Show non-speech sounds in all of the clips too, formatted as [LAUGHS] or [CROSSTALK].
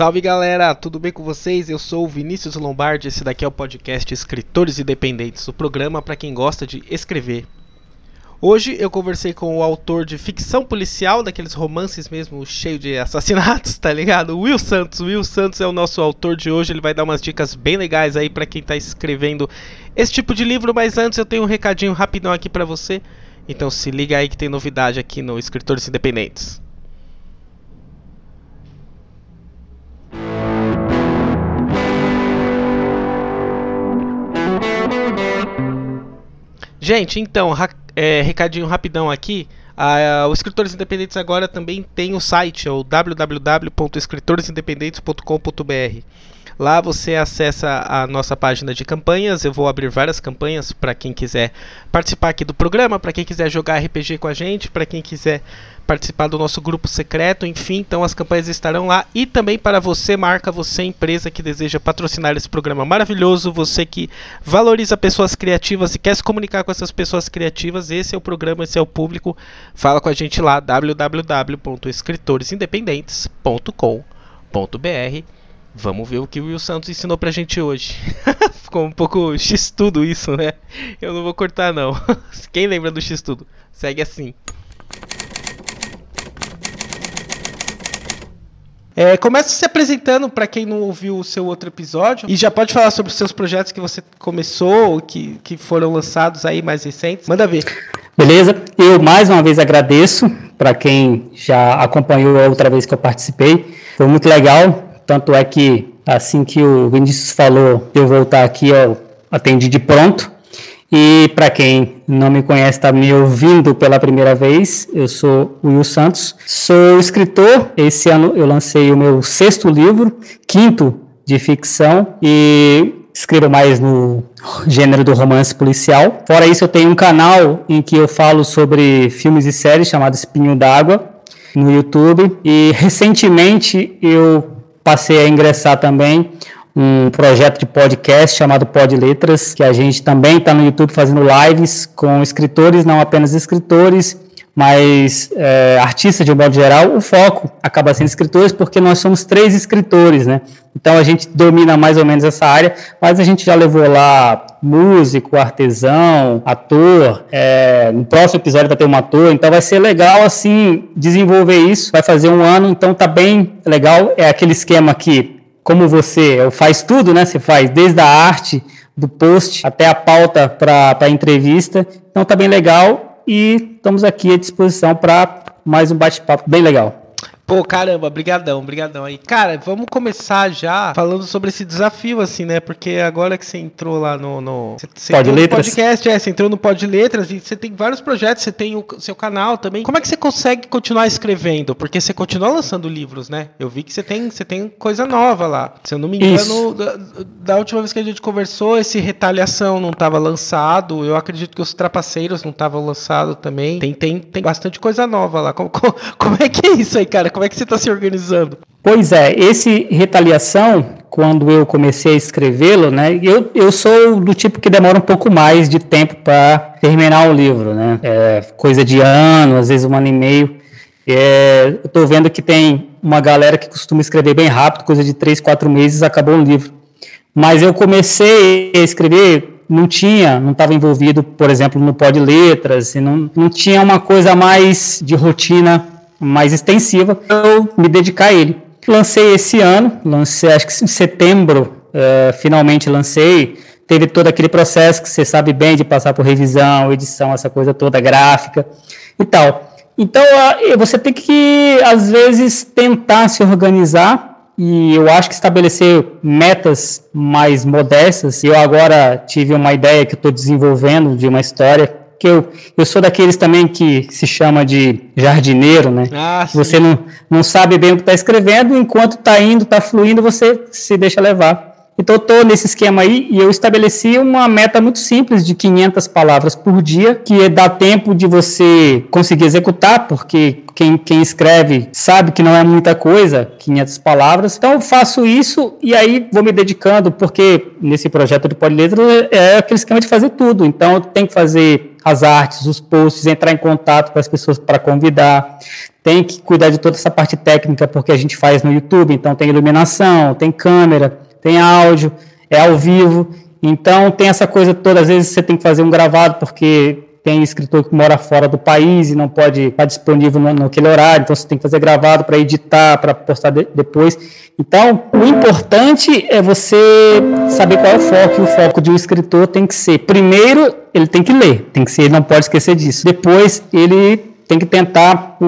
Salve galera, tudo bem com vocês? Eu sou o Vinícius Lombardi, esse daqui é o podcast Escritores Independentes, o programa para quem gosta de escrever. Hoje eu conversei com o autor de ficção policial, daqueles romances mesmo cheio de assassinatos, tá ligado? Will Santos. Will Santos é o nosso autor de hoje, ele vai dar umas dicas bem legais aí para quem tá escrevendo esse tipo de livro, mas antes eu tenho um recadinho rapidão aqui para você. Então se liga aí que tem novidade aqui no Escritores Independentes. Gente, então, é, recadinho rapidão aqui. O Escritores Independentes agora também tem o site, é o www.escritoresindependentes.com.br. Lá você acessa a nossa página de campanhas. Eu vou abrir várias campanhas para quem quiser participar aqui do programa, para quem quiser jogar RPG com a gente, para quem quiser participar do nosso grupo secreto, enfim, então as campanhas estarão lá e também para você, marca, você empresa que deseja patrocinar esse programa maravilhoso, você que valoriza pessoas criativas e quer se comunicar com essas pessoas criativas, esse é o programa, esse é o público. Fala com a gente lá www.escritoresindependentes.com.br. Vamos ver o que o Will Santos ensinou pra gente hoje. [LAUGHS] Ficou um pouco x-tudo isso, né? Eu não vou cortar não. [LAUGHS] Quem lembra do x-tudo? Segue assim. É, começa se apresentando para quem não ouviu o seu outro episódio e já pode falar sobre os seus projetos que você começou, que, que foram lançados aí mais recentes. Manda ver. Beleza? Eu mais uma vez agradeço para quem já acompanhou a outra vez que eu participei. Foi muito legal. Tanto é que assim que o Vinícius falou eu voltar aqui, eu atendi de pronto. E para quem não me conhece, está me ouvindo pela primeira vez, eu sou o Will Santos, sou escritor. Esse ano eu lancei o meu sexto livro, quinto de ficção, e escrevo mais no gênero do romance policial. Fora isso, eu tenho um canal em que eu falo sobre filmes e séries chamado Espinho d'Água no YouTube. E recentemente eu passei a ingressar também um projeto de podcast chamado Pod Letras, que a gente também está no YouTube fazendo lives com escritores, não apenas escritores, mas é, artistas de um modo geral. O foco acaba sendo escritores, porque nós somos três escritores, né? Então a gente domina mais ou menos essa área, mas a gente já levou lá músico, artesão, ator. É, no próximo episódio vai ter um ator, então vai ser legal assim desenvolver isso. Vai fazer um ano, então tá bem legal. É aquele esquema que como você faz tudo, né? Você faz desde a arte do post até a pauta para a entrevista. Então tá bem legal e estamos aqui à disposição para mais um bate-papo bem legal. Pô, caramba, brigadão, brigadão aí. Cara, vamos começar já falando sobre esse desafio, assim, né? Porque agora que você entrou lá no... no você Pode Letras. podcast, é, você entrou no Pod Letras e você tem vários projetos, você tem o seu canal também. Como é que você consegue continuar escrevendo? Porque você continua lançando livros, né? Eu vi que você tem, você tem coisa nova lá. Se eu não me engano, da, da, última vez que a gente conversou, esse Retaliação não estava lançado. Eu acredito que os Trapaceiros não estavam lançados também. Tem, tem, tem bastante coisa nova lá. Como, como, [LAUGHS] como é que é isso aí, cara? Como é que você está se organizando? Pois é, esse retaliação, quando eu comecei a escrevê-lo, né, eu, eu sou do tipo que demora um pouco mais de tempo para terminar o livro, né, é coisa de ano, às vezes um ano e meio. É, eu estou vendo que tem uma galera que costuma escrever bem rápido, coisa de três, quatro meses, acabou o livro. Mas eu comecei a escrever, não tinha, não estava envolvido, por exemplo, no pó de letras, não, não tinha uma coisa mais de rotina mais extensiva, eu me dedicar a ele. Lancei esse ano, lancei acho que em setembro, uh, finalmente lancei. Teve todo aquele processo que você sabe bem de passar por revisão, edição, essa coisa toda gráfica e tal. Então uh, você tem que, às vezes, tentar se organizar e eu acho que estabelecer metas mais modestas. Eu agora tive uma ideia que estou desenvolvendo de uma história que eu, eu sou daqueles também que se chama de jardineiro, né? Ah, você não, não sabe bem o que está escrevendo, enquanto está indo, está fluindo, você se deixa levar. Então, eu estou nesse esquema aí e eu estabeleci uma meta muito simples de 500 palavras por dia, que dá tempo de você conseguir executar, porque quem, quem escreve sabe que não é muita coisa, 500 palavras. Então, eu faço isso e aí vou me dedicando, porque nesse projeto de Poliletro é aquele esquema de fazer tudo. Então, eu tenho que fazer as artes, os posts, entrar em contato com as pessoas para convidar. Tem que cuidar de toda essa parte técnica, porque a gente faz no YouTube, então tem iluminação, tem câmera, tem áudio, é ao vivo. Então tem essa coisa toda, às vezes você tem que fazer um gravado, porque tem escritor que mora fora do país e não pode estar disponível naquele horário, então você tem que fazer gravado para editar, para postar de, depois. Então, o importante é você saber qual é o foco, e o foco de um escritor tem que ser, primeiro, ele tem que ler, tem que ser, ele não pode esquecer disso. Depois, ele tem que tentar o,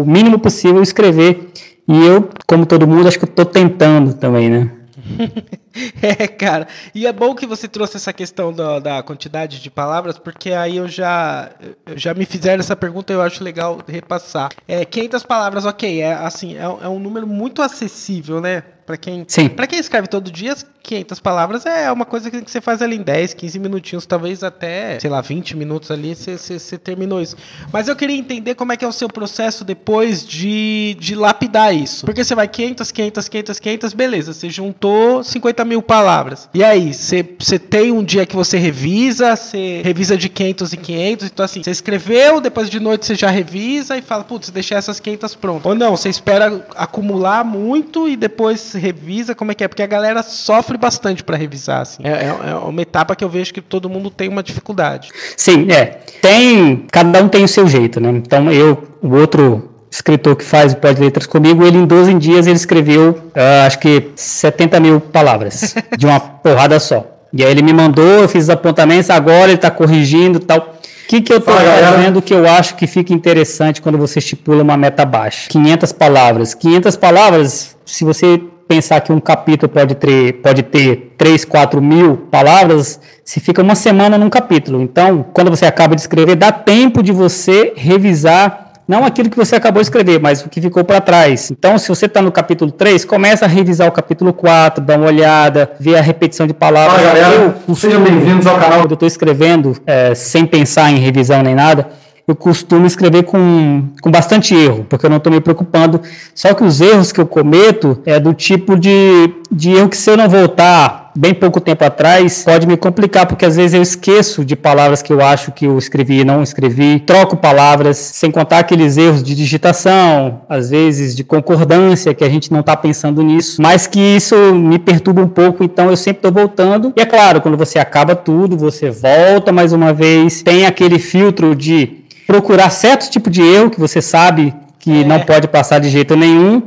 o mínimo possível escrever. E eu, como todo mundo, acho que estou tentando também, né? [LAUGHS] [LAUGHS] é, cara. E é bom que você trouxe essa questão da, da quantidade de palavras, porque aí eu já, eu já me fizeram essa pergunta e eu acho legal repassar. É, 500 palavras, ok, é assim, é, é um número muito acessível, né? Para quem, Sim. quem escreve todo dia, 500 palavras é uma coisa que você faz ali em 10, 15 minutinhos, talvez até, sei lá, 20 minutos ali, você, você, você terminou isso. Mas eu queria entender como é que é o seu processo depois de, de lapidar isso. Porque você vai 500, 500, 500, 500, beleza, você juntou 50 mil palavras. E aí, você, tem um dia que você revisa, você revisa de 500 e 500, então assim, você escreveu, depois de noite você já revisa e fala, putz, deixei essas 500 prontas. Ou não, você espera acumular muito e depois revisa, como é que é? Porque a galera sofre bastante para revisar, assim. É, é, é, uma etapa que eu vejo que todo mundo tem uma dificuldade. Sim, é. Tem. Cada um tem o seu jeito, né? Então eu, o outro escritor que faz o Pode Letras comigo, ele em 12 dias ele escreveu, uh, acho que 70 mil palavras, [LAUGHS] de uma porrada só. E aí ele me mandou, eu fiz os apontamentos, agora ele está corrigindo tal. O que, que eu estou fazendo que eu acho que fica interessante quando você estipula uma meta baixa? 500 palavras. 500 palavras, se você pensar que um capítulo pode ter, pode ter 3, 4 mil palavras, se fica uma semana num capítulo. Então, quando você acaba de escrever, dá tempo de você revisar não aquilo que você acabou de escrever, mas o que ficou para trás. Então, se você está no capítulo 3, começa a revisar o capítulo 4, dá uma olhada, ver a repetição de palavras. Fala, galera. Eu, Sejam bem-vindos ao canal. Eu estou escrevendo é, sem pensar em revisão nem nada eu costumo escrever com, com bastante erro, porque eu não estou me preocupando. Só que os erros que eu cometo é do tipo de, de erro que se eu não voltar bem pouco tempo atrás, pode me complicar, porque às vezes eu esqueço de palavras que eu acho que eu escrevi e não escrevi, troco palavras, sem contar aqueles erros de digitação, às vezes de concordância, que a gente não está pensando nisso, mas que isso me perturba um pouco, então eu sempre estou voltando. E é claro, quando você acaba tudo, você volta mais uma vez, tem aquele filtro de procurar certos tipos de erro que você sabe que é. não pode passar de jeito nenhum,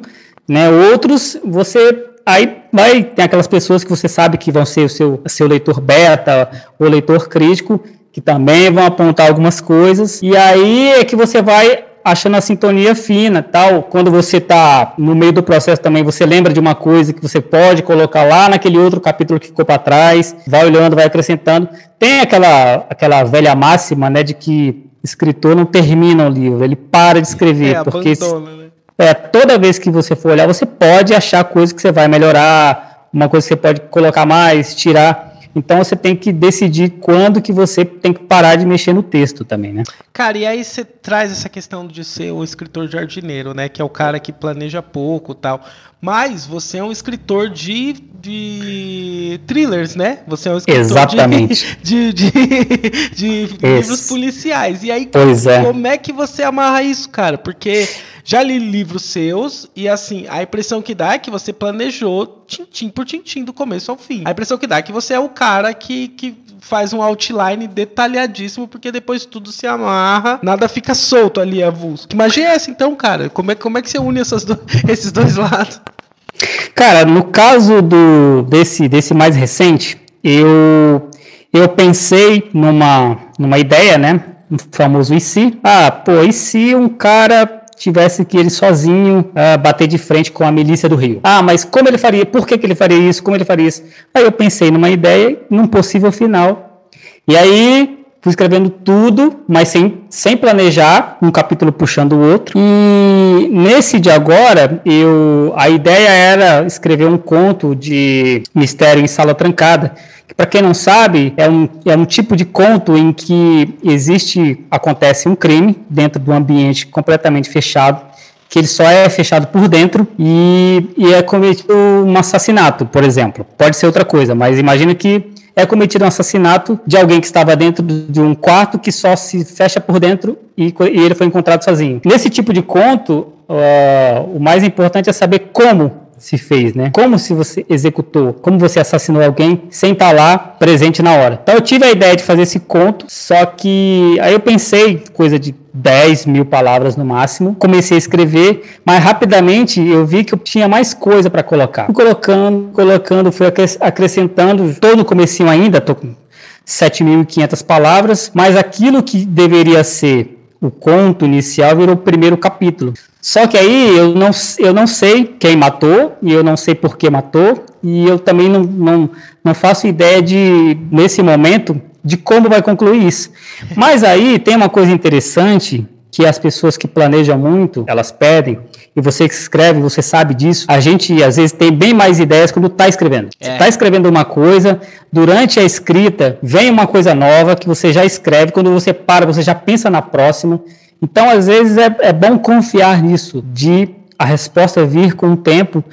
né? Outros você aí vai tem aquelas pessoas que você sabe que vão ser o seu, seu leitor beta ou leitor crítico que também vão apontar algumas coisas e aí é que você vai achando a sintonia fina, tal. Quando você está no meio do processo também, você lembra de uma coisa que você pode colocar lá naquele outro capítulo que ficou para trás, vai olhando, vai acrescentando. Tem aquela aquela velha máxima, né, de que escritor não termina o livro, ele para de escrever. É, porque abandona, né? É, toda vez que você for olhar, você pode achar coisas que você vai melhorar, uma coisa que você pode colocar mais, tirar. Então você tem que decidir quando que você tem que parar de mexer no texto também, né? Cara, e aí você traz essa questão de ser um escritor jardineiro, né? Que é o cara que planeja pouco tal. Mas você é um escritor de, de thrillers, né? Você é um escritor Exatamente. [LAUGHS] de, de, de, de livros policiais. E aí, pois é. como é que você amarra isso, cara? Porque já li livros seus e assim, a impressão que dá é que você planejou tintim por tintim do começo ao fim. A impressão que dá é que você é o cara que, que faz um outline detalhadíssimo, porque depois tudo se amarra, nada fica solto ali, avulso. Que magia é essa então, cara? Como é, como é que você une essas do, [LAUGHS] esses dois lados? Cara, no caso do desse, desse mais recente, eu eu pensei numa, numa ideia, né? O famoso e se? Ah, pô, e se um cara tivesse que ele sozinho uh, bater de frente com a milícia do Rio? Ah, mas como ele faria? Por que, que ele faria isso? Como ele faria isso? Aí eu pensei numa ideia, num possível final. E aí fui escrevendo tudo, mas sem, sem planejar, um capítulo puxando o outro. E nesse de agora, eu, a ideia era escrever um conto de mistério em sala trancada. Para quem não sabe, é um, é um tipo de conto em que existe, acontece um crime dentro de um ambiente completamente fechado que ele só é fechado por dentro e, e é cometido um assassinato, por exemplo. Pode ser outra coisa, mas imagina que é cometido um assassinato de alguém que estava dentro de um quarto que só se fecha por dentro e, e ele foi encontrado sozinho. Nesse tipo de conto, uh, o mais importante é saber como se fez, né? Como se você executou, como você assassinou alguém sem estar lá presente na hora. Então eu tive a ideia de fazer esse conto, só que aí eu pensei, coisa de 10 mil palavras no máximo. Comecei a escrever, mas rapidamente eu vi que eu tinha mais coisa para colocar. Fui colocando, colocando, fui acrescentando. Estou no comecinho ainda, estou com 7.500 palavras, mas aquilo que deveria ser o conto inicial virou o primeiro capítulo. Só que aí eu não, eu não sei quem matou, e eu não sei por que matou, e eu também não, não, não faço ideia de, nesse momento, de como vai concluir isso. Mas aí tem uma coisa interessante que as pessoas que planejam muito, elas pedem, e você que escreve, você sabe disso, a gente às vezes tem bem mais ideias quando está escrevendo. É. Você está escrevendo uma coisa, durante a escrita vem uma coisa nova que você já escreve, quando você para, você já pensa na próxima. Então, às vezes, é, é bom confiar nisso, de a resposta vir com o tempo.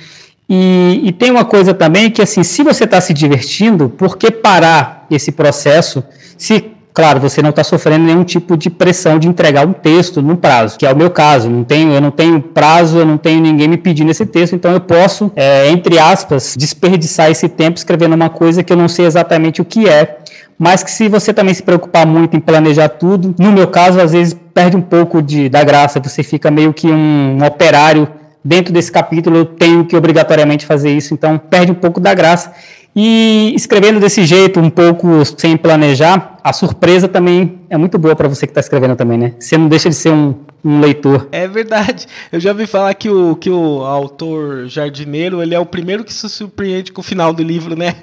E, e tem uma coisa também que, assim, se você está se divertindo, por que parar esse processo se Claro, você não está sofrendo nenhum tipo de pressão de entregar um texto no prazo, que é o meu caso. Não tenho, eu não tenho prazo, eu não tenho ninguém me pedindo esse texto, então eu posso, é, entre aspas, desperdiçar esse tempo escrevendo uma coisa que eu não sei exatamente o que é. Mas que se você também se preocupar muito em planejar tudo, no meu caso, às vezes perde um pouco de, da graça, você fica meio que um, um operário dentro desse capítulo, eu tenho que obrigatoriamente fazer isso, então perde um pouco da graça. E escrevendo desse jeito, um pouco sem planejar, a surpresa também é muito boa para você que está escrevendo também, né? Você não deixa de ser um, um, leitor. É verdade. Eu já ouvi falar que o, que o autor jardineiro, ele é o primeiro que se surpreende com o final do livro, né?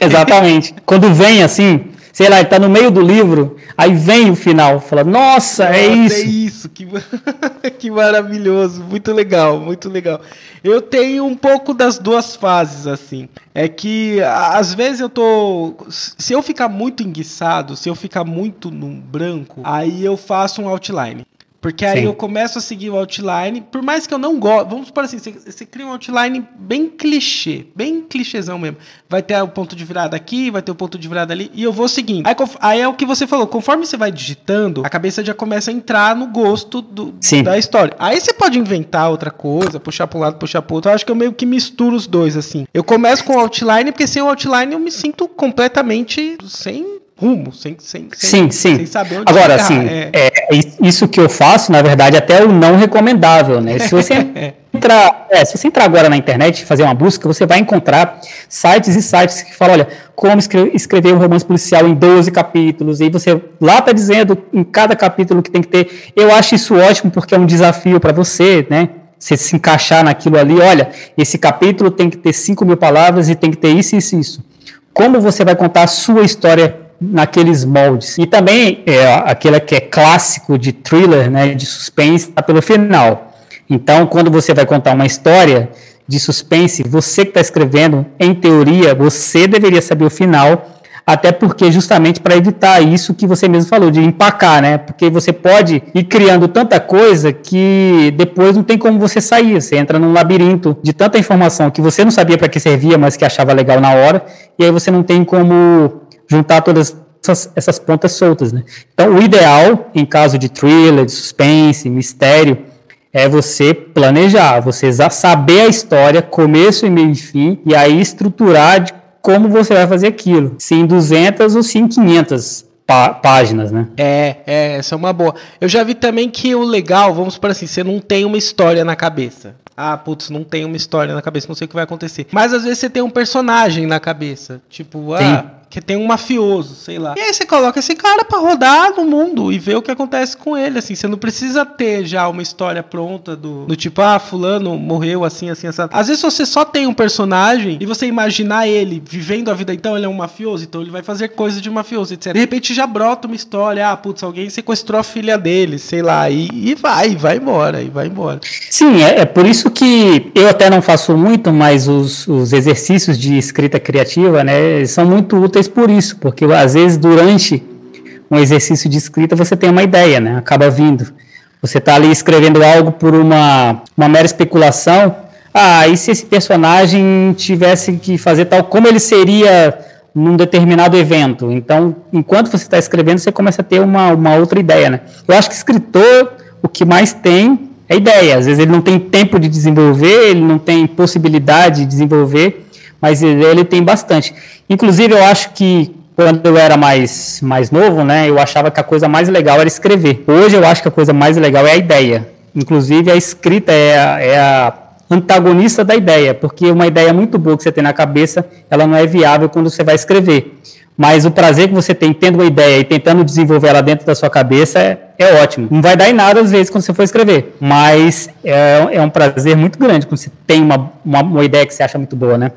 Exatamente. [LAUGHS] Quando vem assim, sei lá, ele tá no meio do livro, aí vem o final, fala, nossa, é nossa é isso. É isso, que, [LAUGHS] que maravilhoso, muito legal, muito legal. Eu tenho um pouco das duas fases, assim. É que às vezes eu tô. Se eu ficar muito enguiçado, se eu ficar muito no branco, aí eu faço um outline. Porque aí Sim. eu começo a seguir o outline, por mais que eu não goste, vamos supor assim, você, você, cria um outline bem clichê, bem clichêzão mesmo. Vai ter o ponto de virada aqui, vai ter o ponto de virada ali, e eu vou seguindo. Aí, aí é o que você falou, conforme você vai digitando, a cabeça já começa a entrar no gosto do, da história. Aí você pode inventar outra coisa, puxar para um lado, puxar para outro. Eu acho que eu meio que misturo os dois, assim. Eu começo com o outline, porque sem o outline eu me sinto completamente sem rumo, sem, sem, sim, sim. sem saber onde Agora, assim, é. é. isso que eu faço, na verdade, até é o não recomendável, né? Se você [LAUGHS] entrar, é, se você entrar agora na internet e fazer uma busca, você vai encontrar sites e sites que falam, olha, como escrever um romance policial em 12 capítulos, e você lá está dizendo em cada capítulo que tem que ter. Eu acho isso ótimo porque é um desafio para você, né? Você se encaixar naquilo ali, olha, esse capítulo tem que ter 5 mil palavras e tem que ter isso, isso, isso. Como você vai contar a sua história naqueles moldes. E também é aquele que é clássico de thriller, né, de suspense, está pelo final. Então, quando você vai contar uma história de suspense, você que está escrevendo, em teoria, você deveria saber o final, até porque justamente para evitar isso que você mesmo falou, de empacar, né? Porque você pode ir criando tanta coisa que depois não tem como você sair. Você entra num labirinto de tanta informação que você não sabia para que servia, mas que achava legal na hora, e aí você não tem como juntar todas essas, essas pontas soltas, né? Então, o ideal, em caso de thriller, de suspense, mistério, é você planejar, você saber a história, começo e meio e fim, e aí estruturar de como você vai fazer aquilo. Se em 200 ou se em 500 pá páginas, né? É, é, essa é uma boa. Eu já vi também que o legal, vamos por assim, você não tem uma história na cabeça. Ah, putz, não tem uma história na cabeça, não sei o que vai acontecer. Mas às vezes você tem um personagem na cabeça. Tipo, ah, Sim que tem um mafioso, sei lá. E aí você coloca esse cara para rodar no mundo e ver o que acontece com ele, assim. Você não precisa ter já uma história pronta do, do tipo, ah, fulano morreu assim, assim, assim. Às vezes você só tem um personagem e você imaginar ele vivendo a vida, então ele é um mafioso, então ele vai fazer coisas de mafioso, etc. De repente já brota uma história, ah, putz, alguém sequestrou a filha dele, sei lá, e, e vai, vai embora, e vai embora. Sim, é, é por isso que eu até não faço muito, mas os, os exercícios de escrita criativa, né, são muito úteis por isso, porque às vezes durante um exercício de escrita você tem uma ideia, né? Acaba vindo. Você está ali escrevendo algo por uma, uma mera especulação. Ah, e se esse personagem tivesse que fazer tal, como ele seria num determinado evento. Então, enquanto você está escrevendo, você começa a ter uma, uma outra ideia, né? Eu acho que escritor, o que mais tem é ideia. Às vezes ele não tem tempo de desenvolver, ele não tem possibilidade de desenvolver, mas ele, ele tem bastante. Inclusive, eu acho que quando eu era mais, mais novo, né, eu achava que a coisa mais legal era escrever. Hoje eu acho que a coisa mais legal é a ideia. Inclusive, a escrita é a, é a antagonista da ideia, porque uma ideia muito boa que você tem na cabeça, ela não é viável quando você vai escrever. Mas o prazer que você tem tendo uma ideia e tentando desenvolver ela dentro da sua cabeça é, é ótimo. Não vai dar em nada às vezes quando você for escrever, mas é, é um prazer muito grande quando você tem uma, uma, uma ideia que você acha muito boa, né?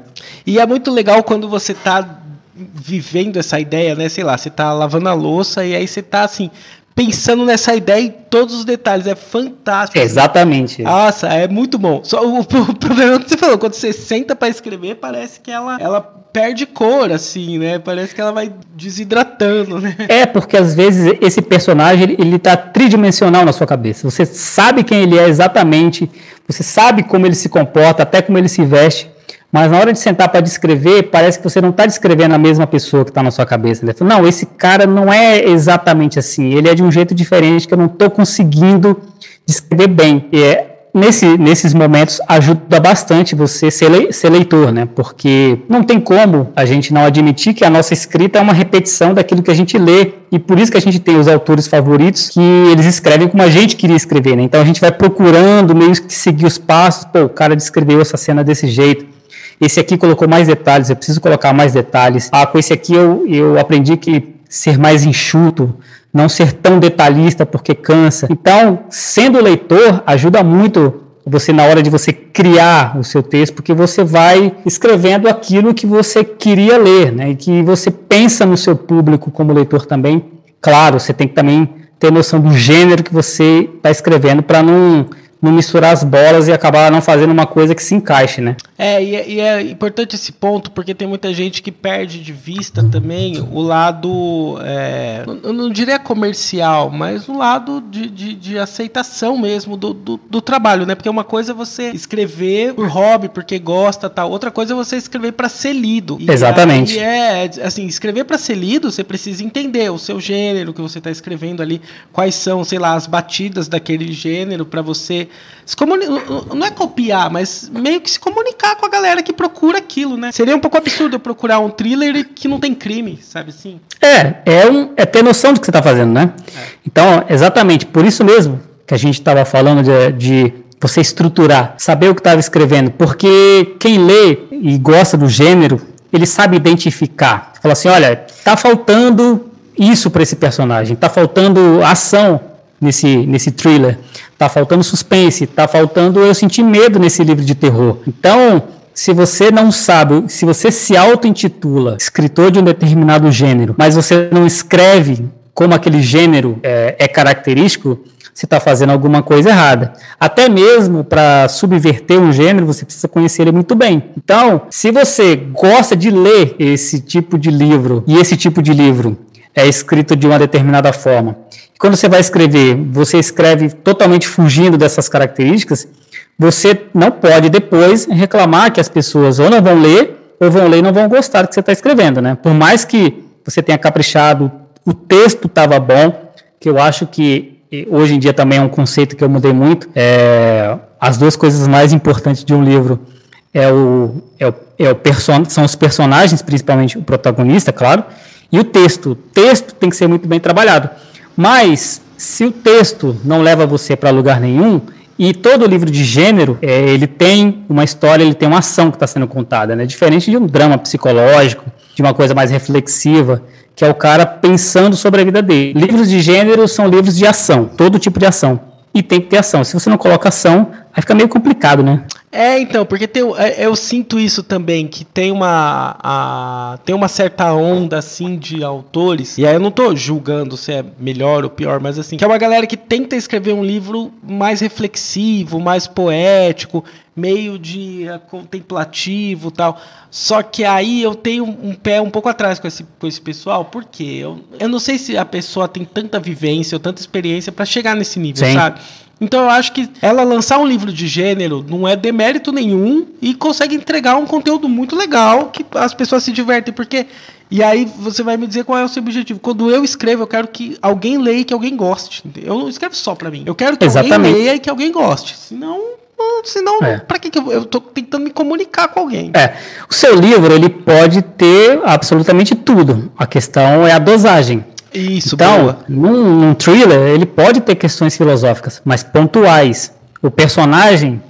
E é muito legal quando você está vivendo essa ideia, né? Sei lá, você está lavando a louça e aí você está assim, pensando nessa ideia em todos os detalhes. É fantástico. Exatamente. Nossa, é muito bom. Só o, [LAUGHS] o, problema que você falou, quando você senta para escrever, parece que ela, ela perde cor, assim, né? Parece que ela vai desidratando, né? É, porque às vezes esse personagem, ele, ele tá tridimensional na sua cabeça. Você sabe quem ele é exatamente, você sabe como ele se comporta, até como ele se veste, mas na hora de sentar para descrever, parece que você não está descrevendo a mesma pessoa que está na sua cabeça. Né? Não, esse cara não é exatamente assim. Ele é de um jeito diferente que eu não estou conseguindo descrever bem. E é, nesse, nesses momentos ajuda bastante você ser, le, ser leitor, né? Porque não tem como a gente não admitir que a nossa escrita é uma repetição daquilo que a gente lê. E por isso que a gente tem os autores favoritos que eles escrevem como a gente queria escrever, né? Então a gente vai procurando meio que seguir os passos. Pô, o cara descreveu essa cena desse jeito esse aqui colocou mais detalhes, eu preciso colocar mais detalhes. Ah, com esse aqui eu, eu aprendi que ser mais enxuto, não ser tão detalhista porque cansa. Então, sendo leitor, ajuda muito você na hora de você criar o seu texto, porque você vai escrevendo aquilo que você queria ler, né? E que você pensa no seu público como leitor também. Claro, você tem que também ter noção do gênero que você está escrevendo para não não misturar as bolas e acabar não fazendo uma coisa que se encaixe, né? É, e é, e é importante esse ponto, porque tem muita gente que perde de vista também o lado, é, eu não diria comercial, mas o lado de, de, de aceitação mesmo do, do, do, trabalho, né? Porque uma coisa é você escrever por hobby, porque gosta tal, outra coisa é você escrever para ser lido. E Exatamente. é, assim, escrever para ser lido, você precisa entender o seu gênero que você está escrevendo ali, quais são, sei lá, as batidas daquele gênero para você se comuni... não é copiar, mas meio que se comunicar com a galera que procura aquilo, né? Seria um pouco absurdo eu procurar um thriller que não tem crime, sabe assim? É, é, um, é ter noção do que você está fazendo, né? É. Então, exatamente, por isso mesmo que a gente estava falando de, de você estruturar, saber o que estava escrevendo, porque quem lê e gosta do gênero, ele sabe identificar. Fala assim, olha, tá faltando isso para esse personagem, tá faltando ação nesse, nesse thriller. Tá faltando suspense, tá faltando eu sentir medo nesse livro de terror. Então, se você não sabe, se você se auto-intitula escritor de um determinado gênero, mas você não escreve como aquele gênero é, é característico, você está fazendo alguma coisa errada. Até mesmo para subverter um gênero, você precisa conhecer ele muito bem. Então, se você gosta de ler esse tipo de livro, e esse tipo de livro é escrito de uma determinada forma, quando você vai escrever, você escreve totalmente fugindo dessas características, você não pode depois reclamar que as pessoas ou não vão ler, ou vão ler e não vão gostar do que você está escrevendo, né? Por mais que você tenha caprichado, o texto estava bom, que eu acho que hoje em dia também é um conceito que eu mudei muito. É, as duas coisas mais importantes de um livro é o, é o, é o person são os personagens, principalmente o protagonista, claro, e o texto. O texto tem que ser muito bem trabalhado. Mas, se o texto não leva você para lugar nenhum, e todo livro de gênero, é, ele tem uma história, ele tem uma ação que está sendo contada, né? Diferente de um drama psicológico, de uma coisa mais reflexiva, que é o cara pensando sobre a vida dele. Livros de gênero são livros de ação, todo tipo de ação. E tem que ter ação. Se você não coloca ação, aí fica meio complicado, né? É, então, porque tem, é, eu sinto isso também, que tem uma, a, tem uma certa onda, assim, de autores, e aí eu não tô julgando se é melhor ou pior, mas assim, que é uma galera que tenta escrever um livro mais reflexivo, mais poético, meio de uh, contemplativo tal. Só que aí eu tenho um pé um pouco atrás com esse, com esse pessoal, porque eu, eu não sei se a pessoa tem tanta vivência ou tanta experiência para chegar nesse nível, Sim. sabe? Então eu acho que ela lançar um livro de gênero não é demérito nenhum e consegue entregar um conteúdo muito legal que as pessoas se divertem, porque e aí você vai me dizer qual é o seu objetivo. Quando eu escrevo, eu quero que alguém leia e que alguém goste. Eu não escrevo só para mim. Eu quero que Exatamente. alguém leia e que alguém goste. Senão, senão é. para que, que eu, eu tô tentando me comunicar com alguém? É. O seu livro, ele pode ter absolutamente tudo. A questão é a dosagem. Isso, então, num, num thriller, ele pode ter questões filosóficas, mas pontuais. O personagem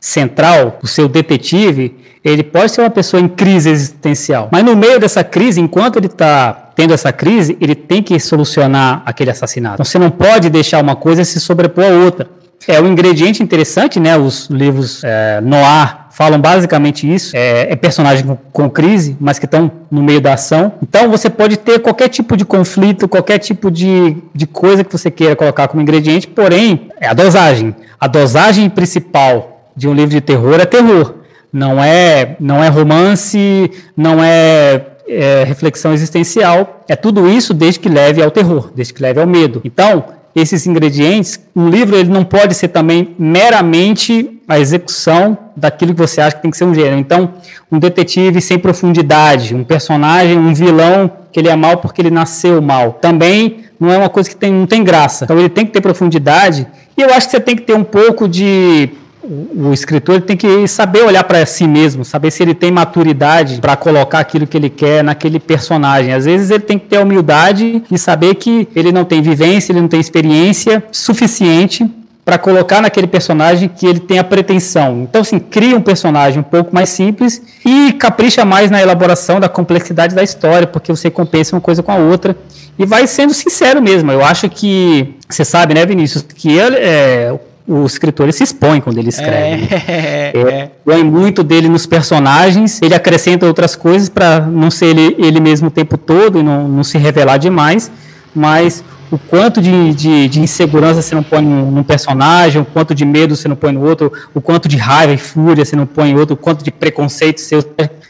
central, o seu detetive, ele pode ser uma pessoa em crise existencial, mas no meio dessa crise, enquanto ele está tendo essa crise, ele tem que solucionar aquele assassinato. Então você não pode deixar uma coisa se sobrepor a outra. É um ingrediente interessante, né? Os livros é, noir falam basicamente isso. É, é personagem com, com, crise, mas que estão no meio da ação. Então você pode ter qualquer tipo de conflito, qualquer tipo de, de coisa que você queira colocar como ingrediente, porém, é a dosagem. A dosagem principal de um livro de terror é terror não é, não é romance, não é, é, reflexão existencial, é tudo isso desde que leve ao terror, desde que leve ao medo. Então, esses ingredientes, um livro ele não pode ser também meramente a execução daquilo que você acha que tem que ser um gênero. Então, um detetive sem profundidade, um personagem, um vilão que ele é mal porque ele nasceu mal, também não é uma coisa que tem, não tem graça. Então, ele tem que ter profundidade e eu acho que você tem que ter um pouco de o, escritor tem que saber olhar para si mesmo, saber se ele tem maturidade para colocar aquilo que ele quer naquele personagem. Às vezes ele tem que ter humildade e saber que ele não tem vivência, ele não tem experiência suficiente para colocar naquele personagem que ele tem a pretensão. Então, assim, cria um personagem um pouco mais simples e capricha mais na elaboração da complexidade da história, porque você compensa uma coisa com a outra e vai sendo sincero mesmo. Eu acho que, você sabe, né, Vinícius, que ele, é, o escritor ele se expõe quando ele escreve. É, [LAUGHS] é. Põe muito dele nos personagens, ele acrescenta outras coisas para não ser ele, ele mesmo o tempo todo e não, não se revelar demais, mas o quanto de, de, de, insegurança você não põe num, personagem, o quanto de medo você não põe no outro, o quanto de raiva e fúria você não põe em outro, o quanto de preconceito seu.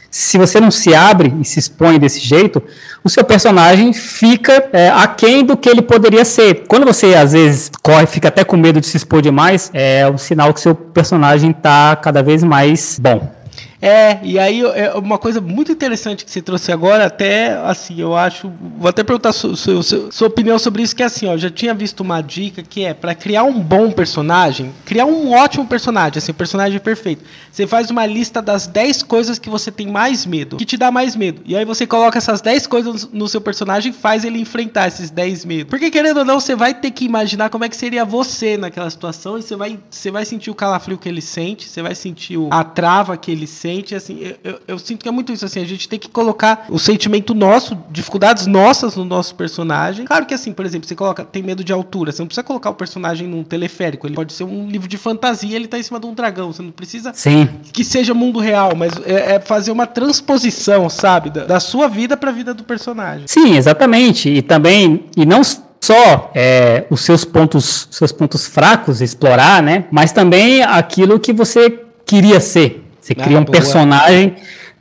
Se você não se abre e se expõe desse jeito, o seu personagem fica é, aquém do que ele poderia ser. Quando você, às vezes, corre, fica até com medo de se expor demais, é um sinal que seu personagem está cada vez mais bom. É, e aí é uma coisa muito interessante que você trouxe agora, até assim, eu acho. Vou até perguntar sua, sua, sua opinião sobre isso, que é assim, ó, já tinha visto uma dica que é para criar um bom personagem, criar um ótimo personagem, assim, um personagem perfeito. Você faz uma lista das 10 coisas que você tem mais medo, que te dá mais medo. E aí você coloca essas 10 coisas no seu personagem e faz ele enfrentar esses 10 medos. Porque querendo ou não, você vai ter que imaginar como é que seria você naquela situação e você vai, você vai sentir o calafrio que ele sente, você vai sentir a trava que ele sente gente, assim, eu, eu, eu, sinto que é muito isso, assim, a gente tem que colocar o sentimento nosso, dificuldades nossas no nosso personagem. Claro que, assim, por exemplo, você coloca, tem medo de altura, você não precisa colocar o personagem num teleférico, ele pode ser um livro de fantasia, ele tá em cima de um dragão, você não precisa Sim. que seja mundo real, mas é, é fazer uma transposição, sabe, da, da sua vida para a vida do personagem. Sim, exatamente, e também, e não só é, os seus pontos, seus pontos fracos explorar, né? Mas também aquilo que você queria ser. Você ah, cria um boa. personagem.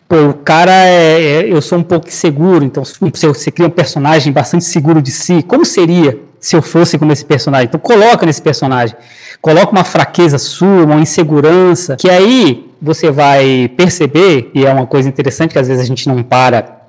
Pô, o cara é, é, Eu sou um pouco inseguro, então você, você cria um personagem bastante seguro de si. Como seria se eu fosse como esse personagem? Então coloca nesse personagem. Coloca uma fraqueza sua, uma insegurança, que aí você vai perceber, e é uma coisa interessante que às vezes a gente não para